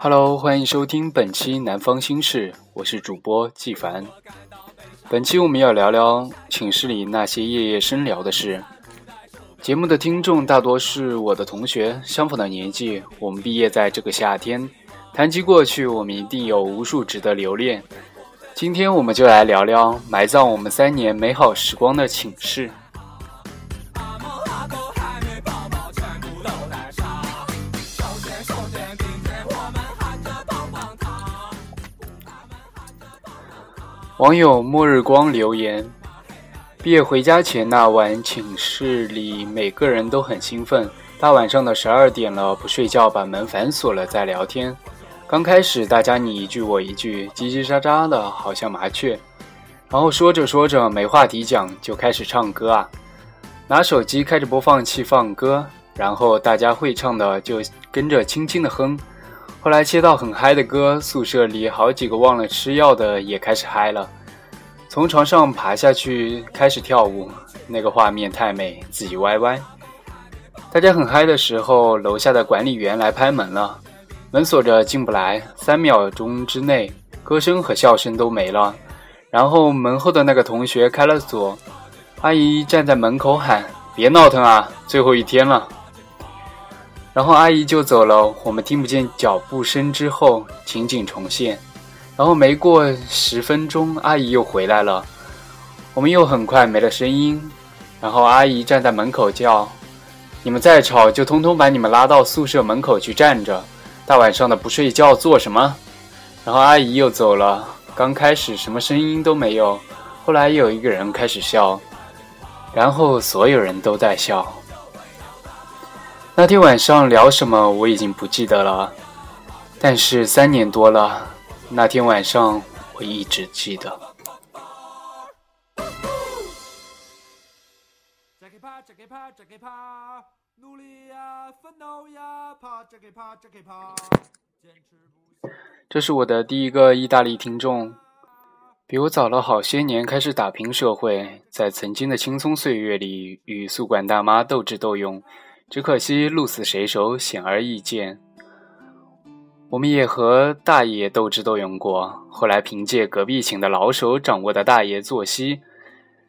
Hello，欢迎收听本期《南方心事》，我是主播季凡。本期我们要聊聊寝室里那些夜夜深聊的事。节目的听众大多是我的同学，相仿的年纪，我们毕业在这个夏天。谈及过去，我们一定有无数值得留恋。今天我们就来聊聊埋葬我们三年美好时光的寝室。网友末日光留言：毕业回家前那晚，寝室里每个人都很兴奋。大晚上的十二点了，不睡觉，把门反锁了，在聊天。刚开始大家你一句我一句，叽叽喳喳的，好像麻雀。然后说着说着没话题讲，就开始唱歌啊，拿手机开着播放器放歌，然后大家会唱的就跟着轻轻的哼。后来切到很嗨的歌，宿舍里好几个忘了吃药的也开始嗨了，从床上爬下去开始跳舞，那个画面太美，自己歪歪。大家很嗨的时候，楼下的管理员来拍门了，门锁着进不来，三秒钟之内，歌声和笑声都没了。然后门后的那个同学开了锁，阿姨站在门口喊：“别闹腾啊，最后一天了。”然后阿姨就走了，我们听不见脚步声。之后情景重现，然后没过十分钟，阿姨又回来了，我们又很快没了声音。然后阿姨站在门口叫：“你们再吵，就通通把你们拉到宿舍门口去站着。大晚上的不睡觉做什么？”然后阿姨又走了。刚开始什么声音都没有，后来又有一个人开始笑，然后所有人都在笑。那天晚上聊什么我已经不记得了，但是三年多了，那天晚上我一直记得。这是我的第一个意大利听众，比我早了好些年开始打拼社会，在曾经的青葱岁月里与宿管大妈斗智斗勇。只可惜鹿死谁手显而易见。我们也和大爷斗智斗勇过，后来凭借隔壁寝的老手掌握的大爷作息，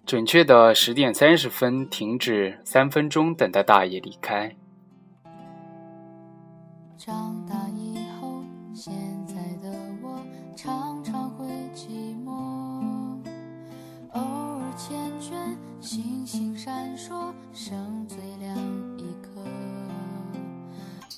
准确的十点三十分停止三分钟，等待大爷离开。长大以后，现在的我常常会寂寞，偶尔缱绻，星星闪烁，剩最亮。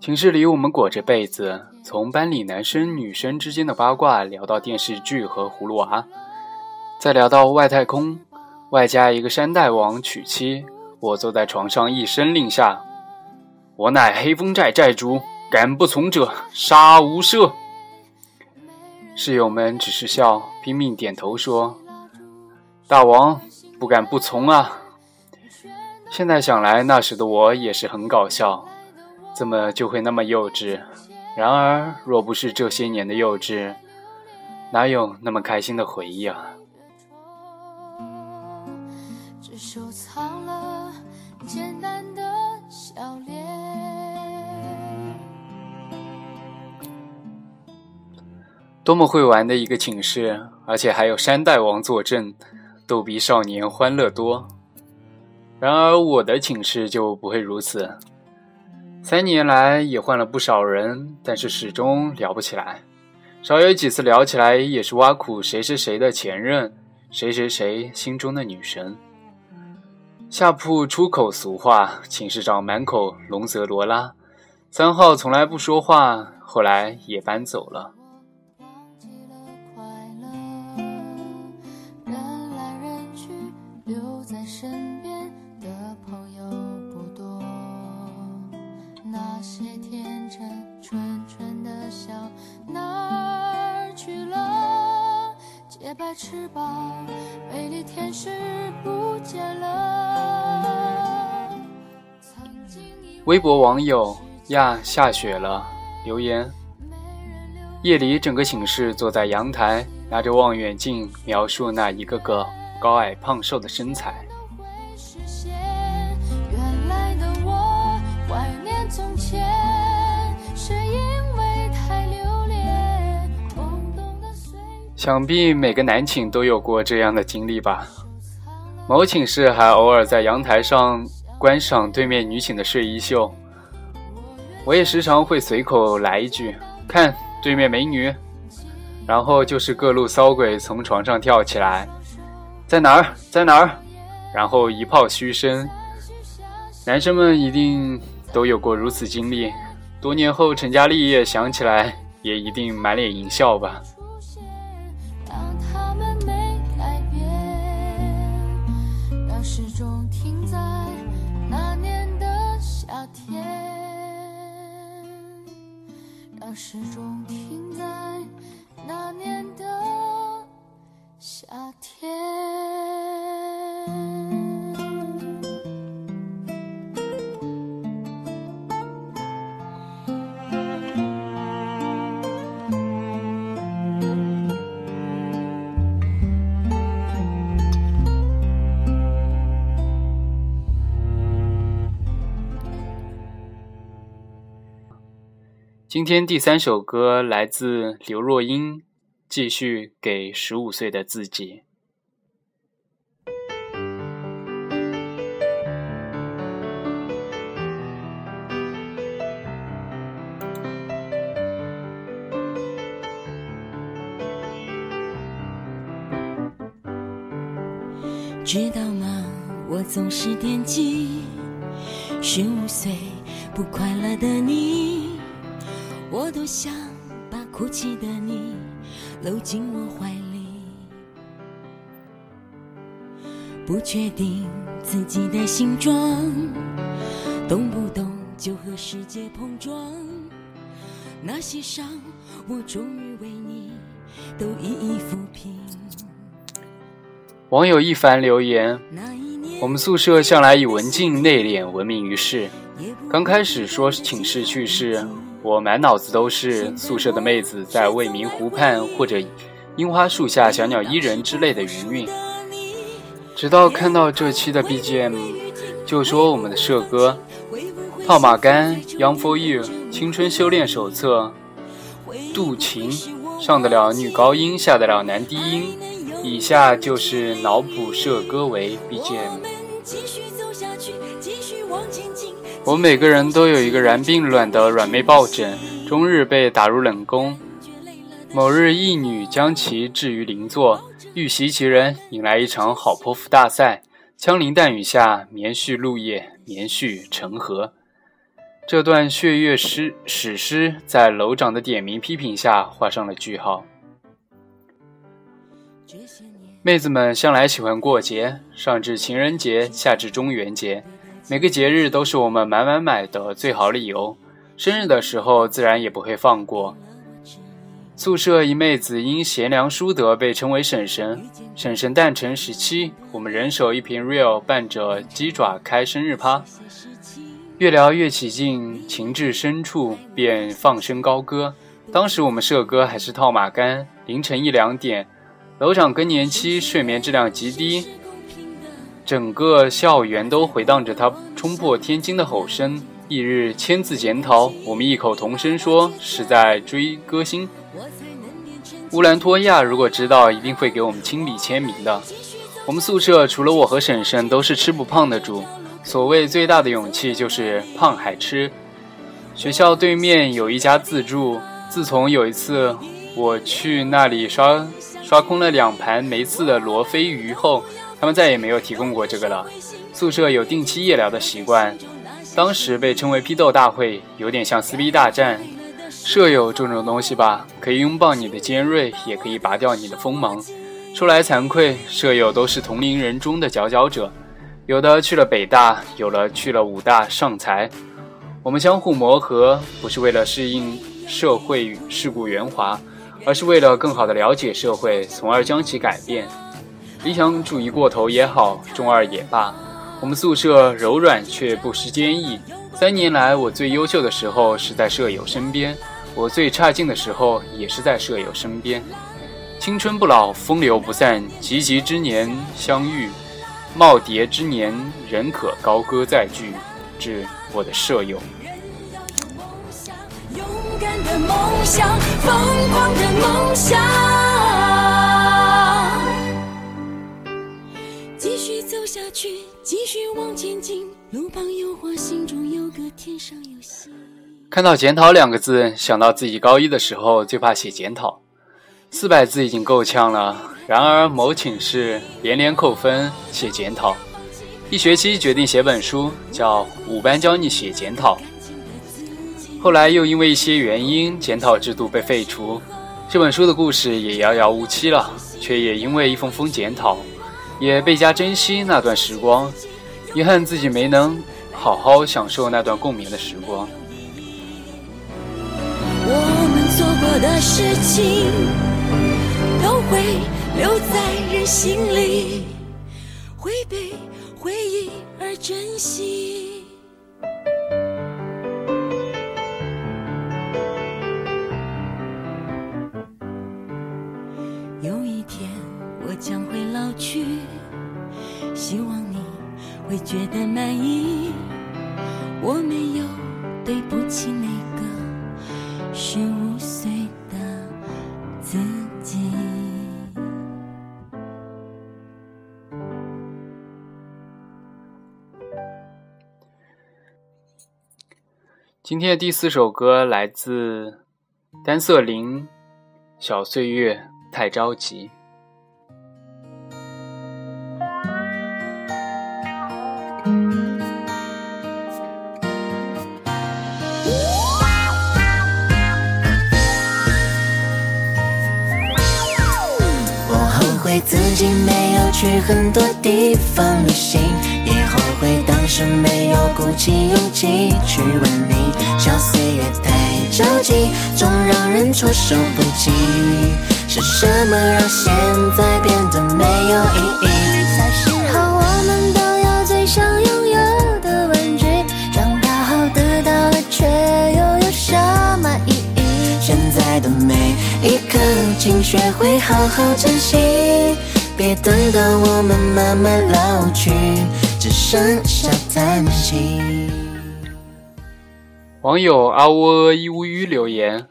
寝室里，我们裹着被子，从班里男生女生之间的八卦聊到电视剧和葫芦娃，再聊到外太空，外加一个山大王娶妻。我坐在床上一声令下：“我乃黑风寨寨主，敢不从者，杀无赦。”室友们只是笑，拼命点头说：“大王不敢不从啊。”现在想来，那时的我也是很搞笑。怎么就会那么幼稚？然而，若不是这些年的幼稚，哪有那么开心的回忆啊？多么会玩的一个寝室，而且还有山大王坐镇，逗比少年欢乐多。然而，我的寝室就不会如此。三年来也换了不少人，但是始终聊不起来。少有几次聊起来，也是挖苦谁谁谁的前任，谁谁谁心中的女神。下铺出口俗话，寝室长满口龙泽罗拉。三号从来不说话，后来也搬走了。那儿去了洁白翅膀，美丽天使不见了。微博网友呀下雪了留言：夜里整个寝室坐在阳台，拿着望远镜描述那一个个高矮胖瘦的身材。想必每个男寝都有过这样的经历吧。某寝室还偶尔在阳台上观赏对面女寝的睡衣秀。我也时常会随口来一句：“看对面美女。”然后就是各路骚鬼从床上跳起来，在哪儿，在哪儿？然后一炮嘘声。男生们一定都有过如此经历，多年后成家立业，想起来也一定满脸淫笑吧。我始终停在那年的夏天。今天第三首歌来自刘若英，继续给十五岁的自己。知道吗？我总是惦记十五岁不快乐的你。我多想把哭泣的你搂进我怀里，不确定自己的形状，动不动就和世界碰撞。那些伤，我终于为你都一一抚平。网友一凡留言：我们宿舍向来以文静内敛闻名于世，刚开始说寝室趣事。我满脑子都是宿舍的妹子在未名湖畔或者樱花树下小鸟依人之类的云韵，直到看到这期的 BGM，就说我们的社歌《套马杆》《Young for You》《青春修炼手册》《渡情》，上得了女高音，下得了男低音。以下就是脑补社歌为 BGM。我们每个人都有一个然并卵的软妹抱枕，终日被打入冷宫。某日，一女将其置于邻座，欲袭其人，引来一场好泼妇大赛。枪林弹雨下，绵续路夜，棉絮成河。这段血月诗史诗，在楼长的点名批评下画上了句号。妹子们向来喜欢过节，上至情人节，下至中元节。每个节日都是我们买买买的最好理由，生日的时候自然也不会放过。宿舍一妹子因贤良淑德被称为婶婶，婶婶诞辰十七，我们人手一瓶 real，伴着鸡爪开生日趴，越聊越起劲，情至深处便放声高歌。当时我们社歌还是套马杆，凌晨一两点，楼长更年期，睡眠质量极低。整个校园都回荡着他冲破天惊的吼声。翌日签字检讨，我们异口同声说是在追歌星。乌兰托娅如果知道，一定会给我们亲笔签名的。我们宿舍除了我和婶婶都是吃不胖的主。所谓最大的勇气就是胖还吃。学校对面有一家自助，自从有一次我去那里刷刷空了两盘没刺的罗非鱼后。他们再也没有提供过这个了。宿舍有定期夜聊的习惯，当时被称为批斗大会，有点像撕逼大战。舍友这种东西吧，可以拥抱你的尖锐，也可以拔掉你的锋芒。说来惭愧，舍友都是同龄人中的佼佼者，有的去了北大，有的去了武大上财。我们相互磨合，不是为了适应社会世故圆滑，而是为了更好的了解社会，从而将其改变。理想主义过头也好，中二也罢，我们宿舍柔软却不失坚毅。三年来，我最优秀的时候是在舍友身边，我最差劲的时候也是在舍友身边。青春不老，风流不散，及笄之年相遇，耄耋之年仍可高歌再聚。致我的舍友。勇敢的梦想，疯狂的梦想。继续走下去，继续往前进。路旁有花，心中有歌，天上有星。看到“检讨”两个字，想到自己高一的时候最怕写检讨，四百字已经够呛了。然而某寝室连连扣分写检讨，一学期决定写本书，叫《五班教你写检讨》。后来又因为一些原因，检讨制度被废除，这本书的故事也遥遥无期了。却也因为一封封检讨，也倍加珍惜那段时光。遗憾自己没能好好享受那段共眠的时光。我们做过的事情都会留在人心里，会被回忆而珍惜。有一天我将会老去，会觉得满意。我没有对不起那个十五岁的自己。今天的第四首歌来自单色林，《小岁月太着急》。去很多地方旅行，也后悔当时没有鼓起勇气去问你。小岁月太着急，总让人措手不及。是什么让现在变得没有意义？小时候我们都有最想拥有的玩具，长大后得到了却又有什么意义？现在的每一刻，请学会好好珍惜，别等到我们慢慢老去，只剩下叹息。网友阿窝一乌鱼留言：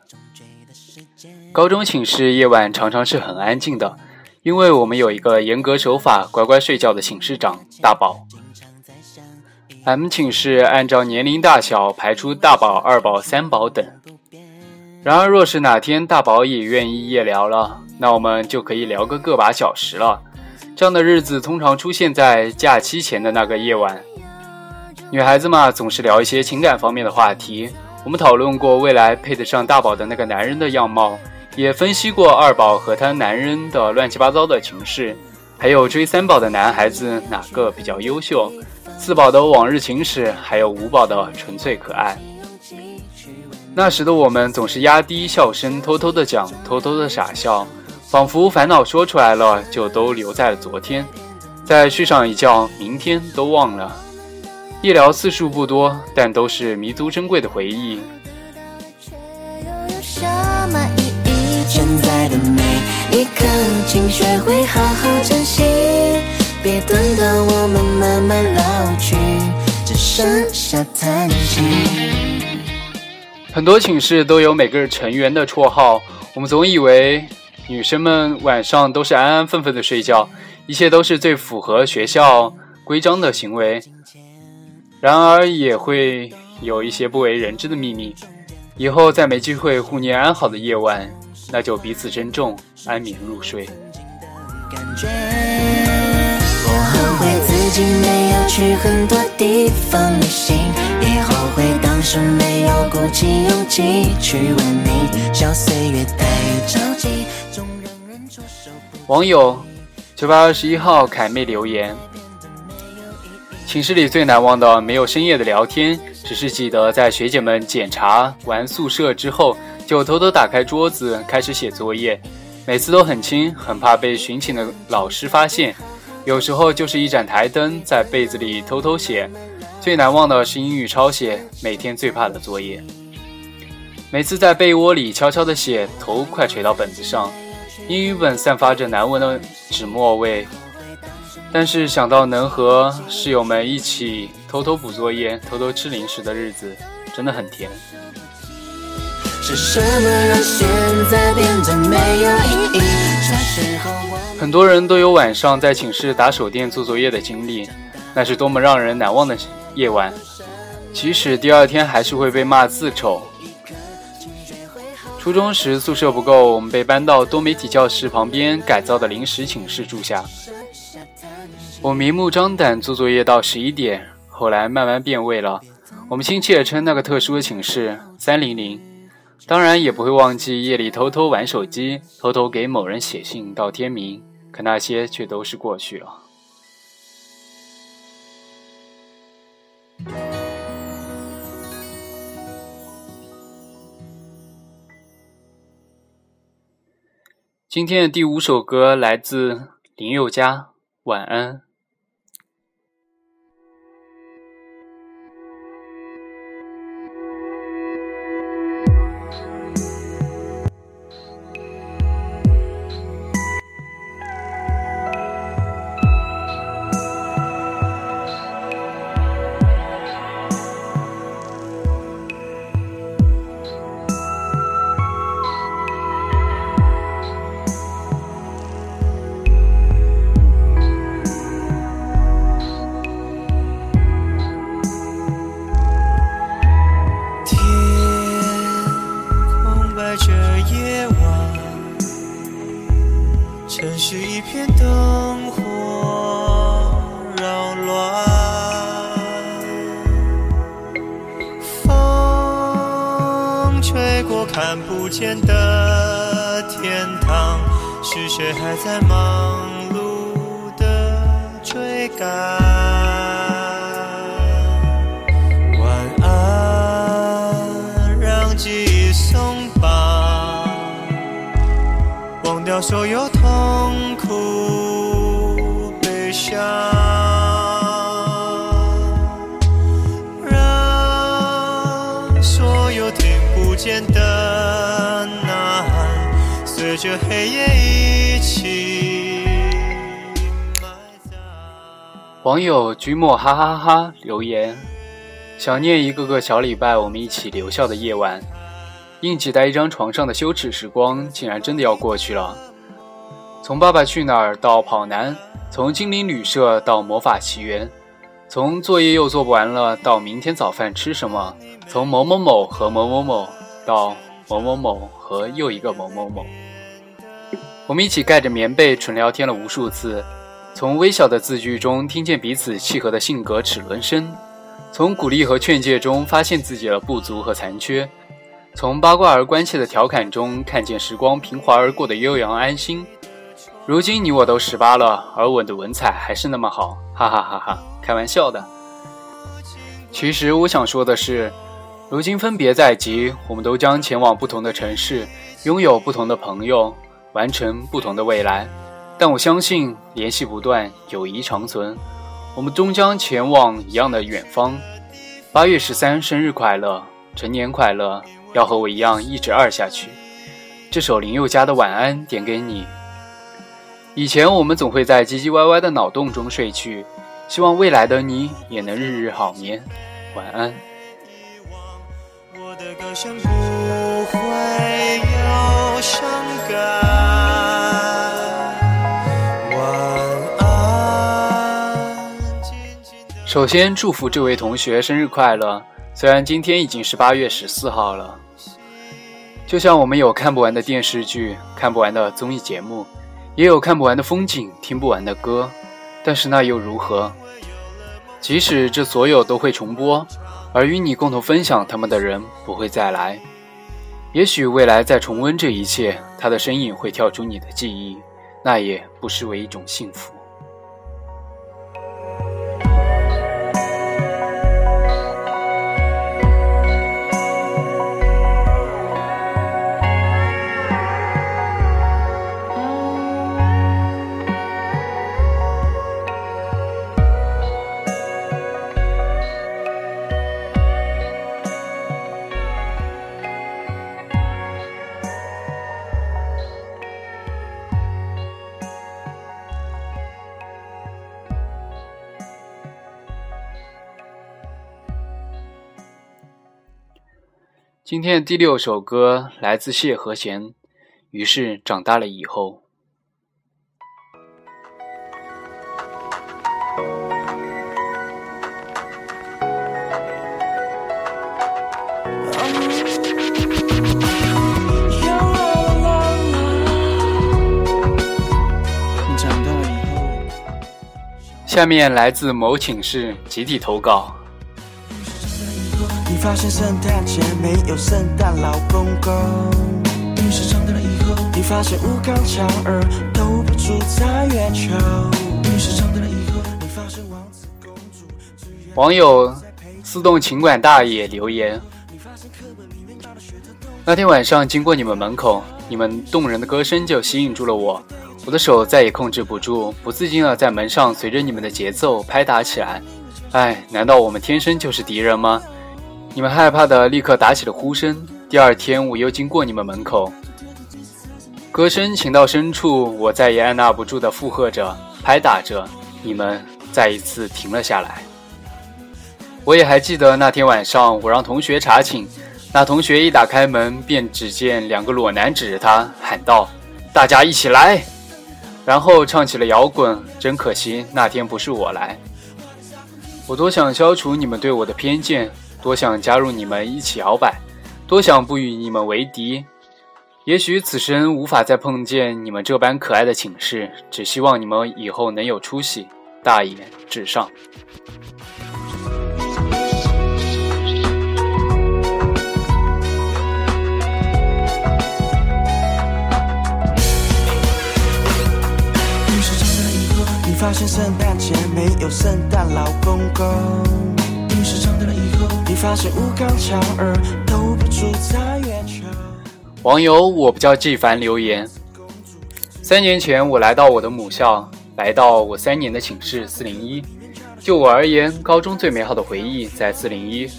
高中寝室夜晚常常是很安静的，因为我们有一个严格守法、乖乖睡觉的寝室长大宝。M 寝室按照年龄大小排出大宝、二宝、三宝等。然而，若是哪天大宝也愿意夜聊了，那我们就可以聊个个把小时了。这样的日子通常出现在假期前的那个夜晚。女孩子嘛，总是聊一些情感方面的话题。我们讨论过未来配得上大宝的那个男人的样貌，也分析过二宝和他男人的乱七八糟的情事，还有追三宝的男孩子哪个比较优秀，四宝的往日情史，还有五宝的纯粹可爱。那时的我们总是压低笑声，偷偷的讲，偷偷的傻笑，仿佛烦恼说出来了就都留在了昨天，再睡上一觉，明天都忘了。夜聊次数不多，但都是弥足珍贵的回忆。现在的每一刻，请学会好好珍惜，别等到我们慢慢老去，只剩下叹息。很多寝室都有每个成员的绰号，我们总以为女生们晚上都是安安分分的睡觉，一切都是最符合学校规章的行为。然而也会有一些不为人知的秘密。以后再没机会互念安好的夜晚，那就彼此珍重，安眠入睡。我后悔自己没有去很多地方旅行，以后悔当时没有鼓起勇气去问你。小岁月太着急，总让人措手不及。网友九百二十一号凯妹留言：寝室里最难忘的没有深夜的聊天，只是记得在学姐们检查完宿舍之后，就偷偷打开桌子开始写作业，每次都很轻，很怕被巡寝的老师发现。有时候就是一盏台灯，在被子里偷偷写。最难忘的是英语抄写，每天最怕的作业。每次在被窝里悄悄地写，头快垂到本子上，英语本散发着难闻的纸墨味。但是想到能和室友们一起偷偷补作业、偷偷吃零食的日子，真的很甜。是什么让现在变得没有意义？很多人都有晚上在寝室打手电做作业的经历，那是多么让人难忘的夜晚。即使第二天还是会被骂字丑。初中时宿舍不够，我们被搬到多媒体教室旁边改造的临时寝室住下。我明目张胆做作业到十一点，后来慢慢变味了。我们亲切称那个特殊的寝室“三零零”。当然也不会忘记夜里偷偷玩手机，偷偷给某人写信到天明。可那些却都是过去了。今天的第五首歌来自林宥嘉，《晚安》。灯火扰乱，风吹过看不见的天堂，是谁还在忙碌的追赶？晚安，让记忆松绑，忘掉所有痛着黑夜一起网友居莫哈哈哈留言：想念一个个小礼拜我们一起留校的夜晚，硬挤在一张床上的羞耻时光，竟然真的要过去了。从《爸爸去哪儿》到《跑男》，从《精灵旅社》到《魔法奇缘》，从作业又做不完了到明天早饭吃什么，从某某某和某某某到某某某和又一个某某某。我们一起盖着棉被纯聊天了无数次，从微小的字句中听见彼此契合的性格齿轮声，从鼓励和劝诫中发现自己的不足和残缺，从八卦而关切的调侃中看见时光平滑而过的悠扬安心。如今你我都十八了，而我的文采还是那么好，哈哈哈哈！开玩笑的。其实我想说的是，如今分别在即，我们都将前往不同的城市，拥有不同的朋友。完成不同的未来，但我相信联系不断，友谊长存。我们终将前往一样的远方。八月十三，生日快乐，成年快乐，要和我一样一直二下去。这首林宥嘉的晚安点给你。以前我们总会在唧唧歪歪的脑洞中睡去，希望未来的你也能日日好眠。晚安。我的歌声不会有伤首先祝福这位同学生日快乐。虽然今天已经是八月十四号了，就像我们有看不完的电视剧、看不完的综艺节目，也有看不完的风景、听不完的歌，但是那又如何？即使这所有都会重播，而与你共同分享他们的人不会再来，也许未来再重温这一切，他的身影会跳出你的记忆，那也不失为一种幸福。今天的第六首歌来自谢和弦，于是长大了以后。下面来自某寝室集体投稿。发现圣诞节没有圣诞老公公。陨石长大了以后，你发现吴刚强儿都不住在月球。陨石长大了以后，你发现王子公主。网友思动情感大爷留言：那天晚上经过你们门口，你们动人的歌声就吸引住了我，我的手再也控制不住，不自禁的在门上随着你们的节奏拍打起来。哎，难道我们天生就是敌人吗？你们害怕的立刻打起了呼声。第二天，我又经过你们门口，歌声情到深处，我再也按捺不住的附和着、拍打着，你们再一次停了下来。我也还记得那天晚上，我让同学查寝，那同学一打开门，便只见两个裸男指着他喊道：“大家一起来！”然后唱起了摇滚。真可惜，那天不是我来。我多想消除你们对我的偏见。多想加入你们一起摇摆，多想不与你们为敌。也许此生无法再碰见你们这般可爱的寝室，只希望你们以后能有出息。大言至上。陨石长大以后，你发现圣诞节没有圣诞老公公。发现无刚强儿都不住在月球。网友我不叫纪凡留言：三年前我来到我的母校，来到我三年的寝室四零一。就我而言，高中最美好的回忆在四零一。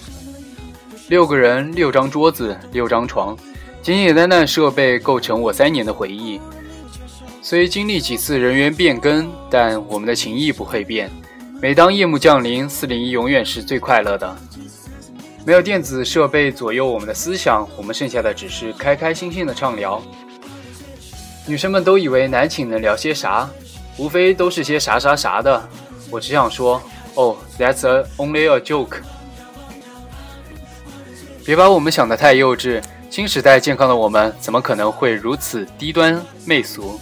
六个人，六张桌子，六张床，简简单单设备构成我三年的回忆。虽经历几次人员变更，但我们的情谊不会变。每当夜幕降临，四零一永远是最快乐的。没有电子设备左右我们的思想，我们剩下的只是开开心心的畅聊。女生们都以为男寝能聊些啥，无非都是些啥啥啥的。我只想说，哦，That's a only a joke。别把我们想得太幼稚。新时代健康的我们，怎么可能会如此低端媚俗？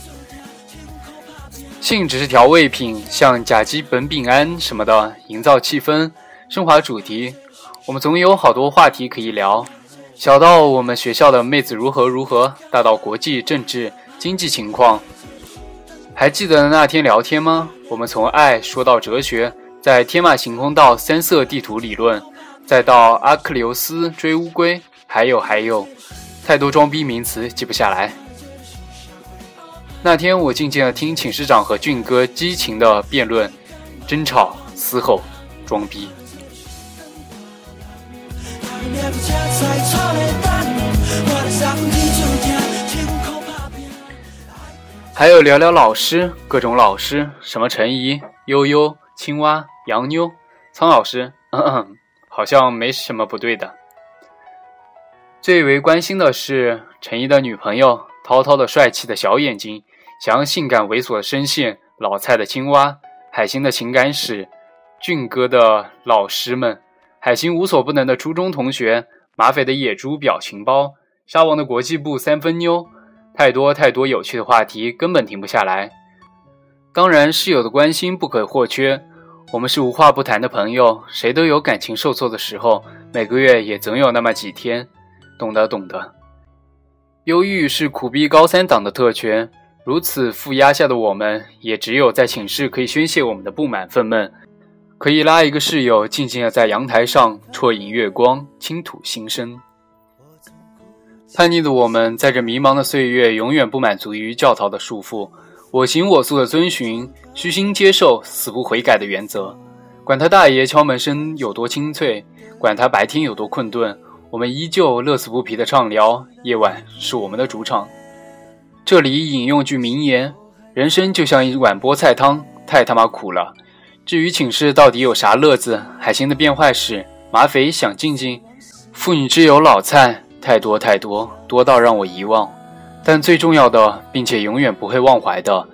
性只是调味品，像甲基苯丙胺什么的，营造气氛，升华主题。我们总有好多话题可以聊，小到我们学校的妹子如何如何，大到国际政治经济情况。还记得那天聊天吗？我们从爱说到哲学，在天马行空到三色地图理论，再到阿克琉斯追乌龟，还有还有，太多装逼名词记不下来。那天我静静的听寝室长和俊哥激情的辩论、争吵、嘶吼、装逼。还有聊聊老师，各种老师，什么陈怡、悠悠、青蛙、杨妞、苍老师，嗯嗯，好像没什么不对的。最为关心的是陈怡的女朋友，涛涛的帅气的小眼睛，想要性感猥琐的声线，老蔡的青蛙，海星的情感史，俊哥的老师们，海星无所不能的初中同学，马匪的野猪表情包，沙王的国际部三分妞。太多太多有趣的话题，根本停不下来。当然，室友的关心不可或缺。我们是无话不谈的朋友，谁都有感情受挫的时候，每个月也总有那么几天。懂得，懂得。忧郁是苦逼高三党的特权，如此负压下的我们，也只有在寝室可以宣泄我们的不满愤懑，可以拉一个室友，静静的在阳台上啜饮月光，倾吐心声。叛逆的我们，在这迷茫的岁月，永远不满足于教条的束缚，我行我素的遵循，虚心接受，死不悔改的原则。管他大爷敲门声有多清脆，管他白天有多困顿，我们依旧乐此不疲的畅聊。夜晚是我们的主场。这里引用句名言：人生就像一碗菠菜汤，太他妈苦了。至于寝室到底有啥乐子？海星的变坏史，马匪想静静，妇女之友老蔡。太多太多，多到让我遗忘。但最重要的，并且永远不会忘怀的，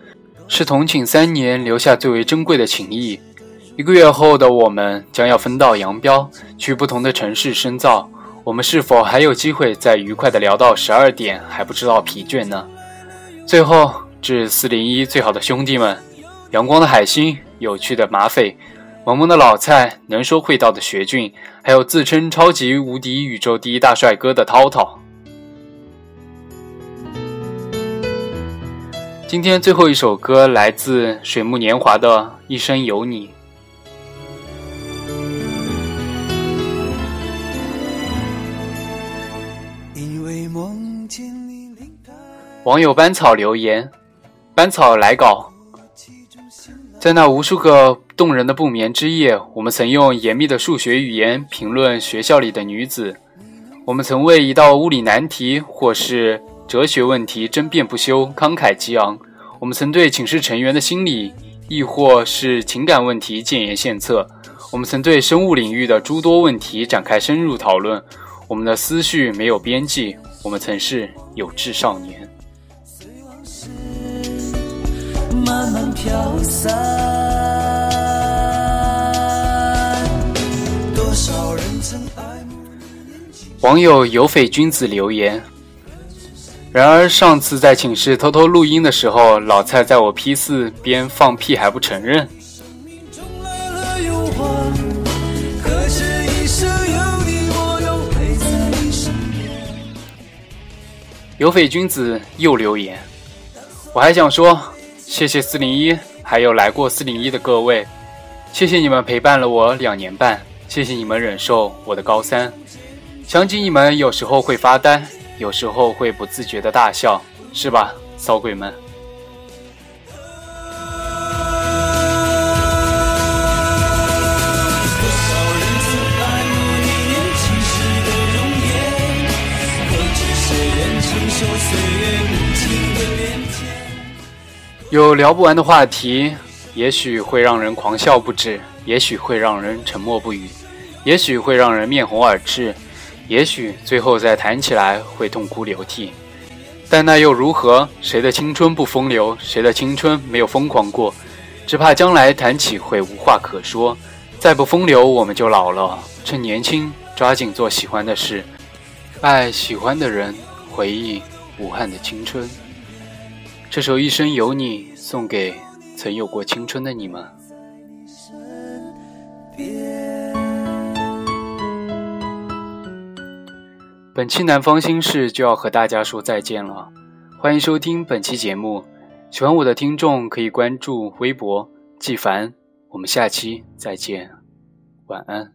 是同寝三年留下最为珍贵的情谊。一个月后的我们将要分道扬镳，去不同的城市深造。我们是否还有机会再愉快地聊到十二点还不知道疲倦呢？最后，致四零一最好的兄弟们：阳光的海星，有趣的马匪，萌萌的老蔡，能说会道的学俊，还有自称超级无敌宇宙第一大帅哥的涛涛。今天最后一首歌来自水木年华的《一生有你》。网友班草留言：班草来稿，在那无数个动人的不眠之夜，我们曾用严密的数学语言评论学校里的女子，我们曾为一道物理难题或是哲学问题争辩不休，慷慨激昂；我们曾对寝室成员的心理亦或是情感问题建言献策；我们曾对生物领域的诸多问题展开深入讨论。我们的思绪没有边际，我们曾是有志少年。慢慢飘散。多少人曾爱慕网友有匪君子留言。然而上次在寝室偷偷录音的时候，老蔡在我 P 四边放屁还不承认。有匪君子又留言，我还想说。谢谢四零一，还有来过四零一的各位，谢谢你们陪伴了我两年半，谢谢你们忍受我的高三。想起你们，有时候会发呆，有时候会不自觉的大笑，是吧，骚鬼们？有聊不完的话题，也许会让人狂笑不止，也许会让人沉默不语，也许会让人面红耳赤，也许最后再谈起来会痛哭流涕。但那又如何？谁的青春不风流？谁的青春没有疯狂过？只怕将来谈起会无话可说。再不风流，我们就老了。趁年轻，抓紧做喜欢的事，爱喜欢的人，回忆武汉的青春。这首《一生有你》送给曾有过青春的你们。本期南方心事就要和大家说再见了，欢迎收听本期节目。喜欢我的听众可以关注微博季凡，我们下期再见，晚安。